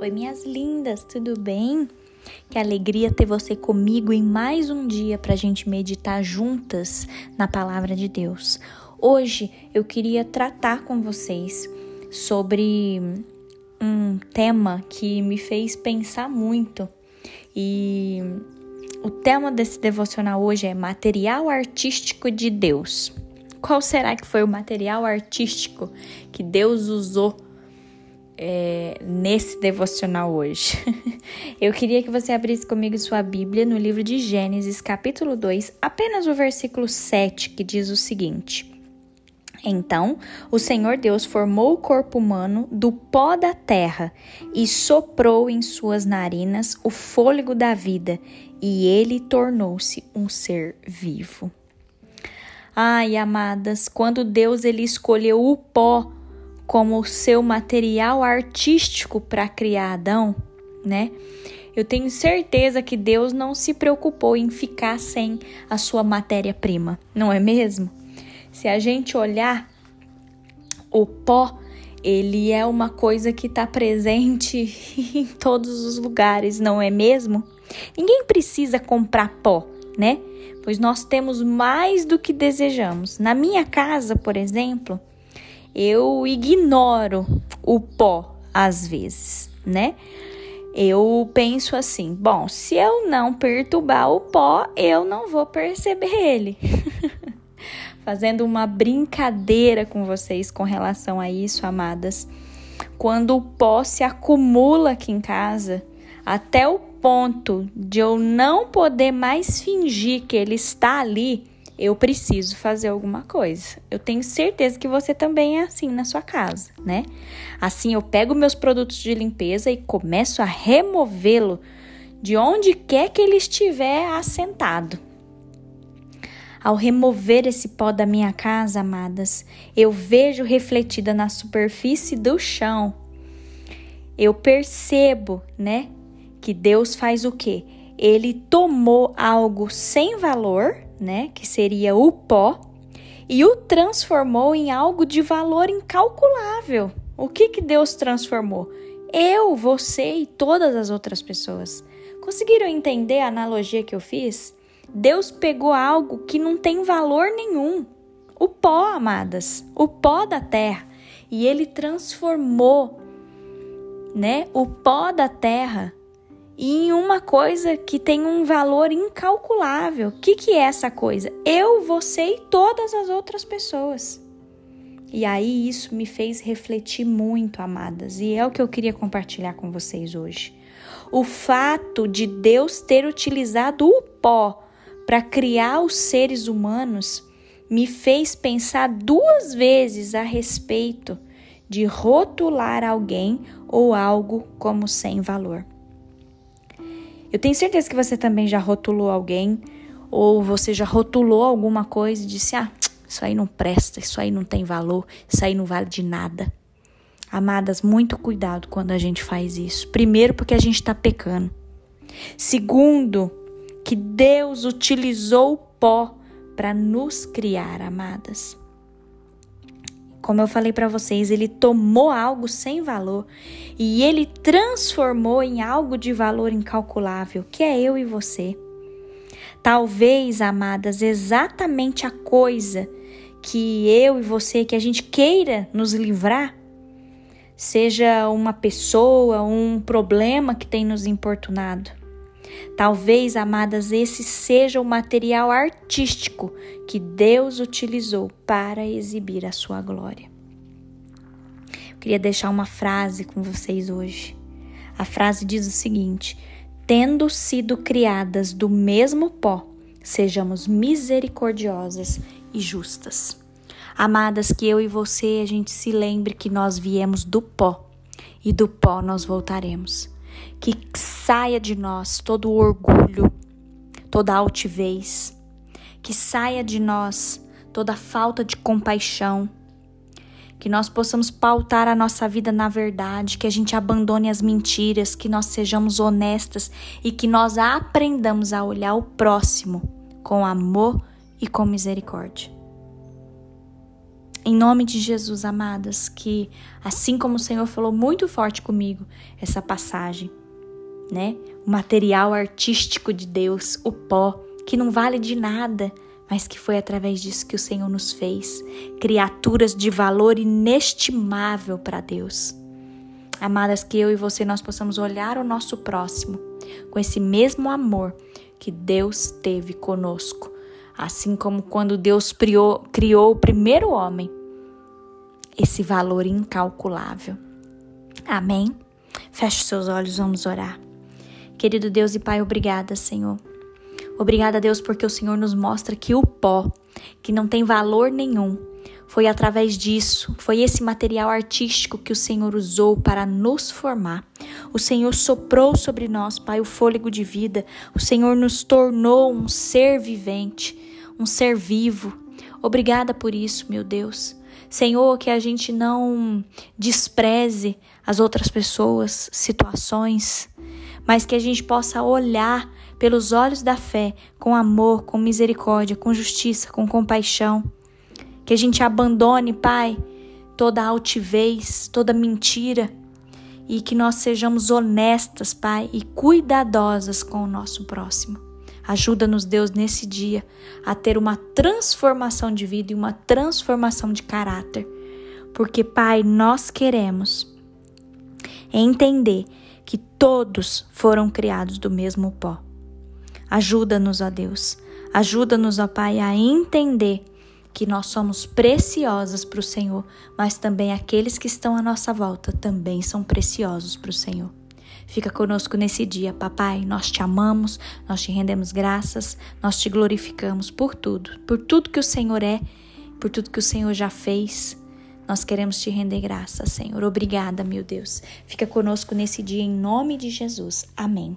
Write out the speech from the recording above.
Oi, minhas lindas, tudo bem? Que alegria ter você comigo em mais um dia para a gente meditar juntas na palavra de Deus. Hoje eu queria tratar com vocês sobre um tema que me fez pensar muito e o tema desse devocional hoje é material artístico de Deus. Qual será que foi o material artístico que Deus usou é, nesse devocional hoje? Eu queria que você abrisse comigo sua Bíblia no livro de Gênesis, capítulo 2, apenas o versículo 7, que diz o seguinte. Então o Senhor Deus formou o corpo humano do pó da terra e soprou em suas narinas o fôlego da vida, e ele tornou-se um ser vivo. Ai, amadas, quando Deus ele escolheu o pó como seu material artístico para criar Adão, né? Eu tenho certeza que Deus não se preocupou em ficar sem a sua matéria-prima, não é mesmo? Se a gente olhar o pó, ele é uma coisa que está presente em todos os lugares, não é mesmo? Ninguém precisa comprar pó, né? pois nós temos mais do que desejamos. Na minha casa, por exemplo, eu ignoro o pó às vezes, né? Eu penso assim: bom, se eu não perturbar o pó, eu não vou perceber ele. Fazendo uma brincadeira com vocês com relação a isso, amadas. Quando o pó se acumula aqui em casa, até o ponto de eu não poder mais fingir que ele está ali, eu preciso fazer alguma coisa. Eu tenho certeza que você também é assim na sua casa, né? Assim eu pego meus produtos de limpeza e começo a removê-lo de onde quer que ele estiver assentado. Ao remover esse pó da minha casa, amadas, eu vejo refletida na superfície do chão. Eu percebo, né, que Deus faz o quê? Ele tomou algo sem valor, né, que seria o pó, e o transformou em algo de valor incalculável. O que que Deus transformou? Eu, você e todas as outras pessoas. Conseguiram entender a analogia que eu fiz? Deus pegou algo que não tem valor nenhum, o pó, amadas, o pó da terra, e ele transformou, né, o pó da terra em uma coisa que tem um valor incalculável. O que, que é essa coisa? Eu, você e todas as outras pessoas. E aí isso me fez refletir muito, amadas, e é o que eu queria compartilhar com vocês hoje. O fato de Deus ter utilizado o pó para criar os seres humanos me fez pensar duas vezes a respeito de rotular alguém ou algo como sem valor. Eu tenho certeza que você também já rotulou alguém ou você já rotulou alguma coisa e disse: "Ah, isso aí não presta, isso aí não tem valor, isso aí não vale de nada". Amadas, muito cuidado quando a gente faz isso. Primeiro, porque a gente está pecando. Segundo, que Deus utilizou o pó para nos criar, amadas. Como eu falei para vocês, ele tomou algo sem valor e ele transformou em algo de valor incalculável, que é eu e você. Talvez, amadas, exatamente a coisa que eu e você, que a gente queira nos livrar, seja uma pessoa, um problema que tem nos importunado. Talvez, amadas, esse seja o material artístico que Deus utilizou para exibir a sua glória. Eu queria deixar uma frase com vocês hoje. A frase diz o seguinte: Tendo sido criadas do mesmo pó, sejamos misericordiosas e justas. Amadas, que eu e você a gente se lembre que nós viemos do pó e do pó nós voltaremos que saia de nós todo o orgulho, toda altivez, que saia de nós toda falta de compaixão, que nós possamos pautar a nossa vida na verdade, que a gente abandone as mentiras, que nós sejamos honestas e que nós aprendamos a olhar o próximo com amor e com misericórdia. Em nome de Jesus, amadas, que assim como o Senhor falou muito forte comigo essa passagem, né? O material artístico de Deus, o pó, que não vale de nada, mas que foi através disso que o Senhor nos fez, criaturas de valor inestimável para Deus. Amadas, que eu e você nós possamos olhar o nosso próximo com esse mesmo amor que Deus teve conosco, assim como quando Deus criou, criou o primeiro homem, esse valor incalculável. Amém? Feche seus olhos, vamos orar. Querido Deus e Pai, obrigada, Senhor. Obrigada, Deus, porque o Senhor nos mostra que o pó, que não tem valor nenhum, foi através disso, foi esse material artístico que o Senhor usou para nos formar. O Senhor soprou sobre nós, Pai, o fôlego de vida. O Senhor nos tornou um ser vivente, um ser vivo. Obrigada por isso, meu Deus. Senhor, que a gente não despreze as outras pessoas, situações, mas que a gente possa olhar pelos olhos da fé, com amor, com misericórdia, com justiça, com compaixão. Que a gente abandone, Pai, toda altivez, toda mentira e que nós sejamos honestas, Pai, e cuidadosas com o nosso próximo. Ajuda-nos, Deus, nesse dia a ter uma transformação de vida e uma transformação de caráter. Porque, Pai, nós queremos entender que todos foram criados do mesmo pó. Ajuda-nos, ó Deus. Ajuda-nos, ó Pai, a entender que nós somos preciosas para o Senhor, mas também aqueles que estão à nossa volta também são preciosos para o Senhor. Fica conosco nesse dia, papai. Nós te amamos, nós te rendemos graças, nós te glorificamos por tudo, por tudo que o Senhor é, por tudo que o Senhor já fez. Nós queremos te render graça, Senhor. Obrigada, meu Deus. Fica conosco nesse dia em nome de Jesus. Amém.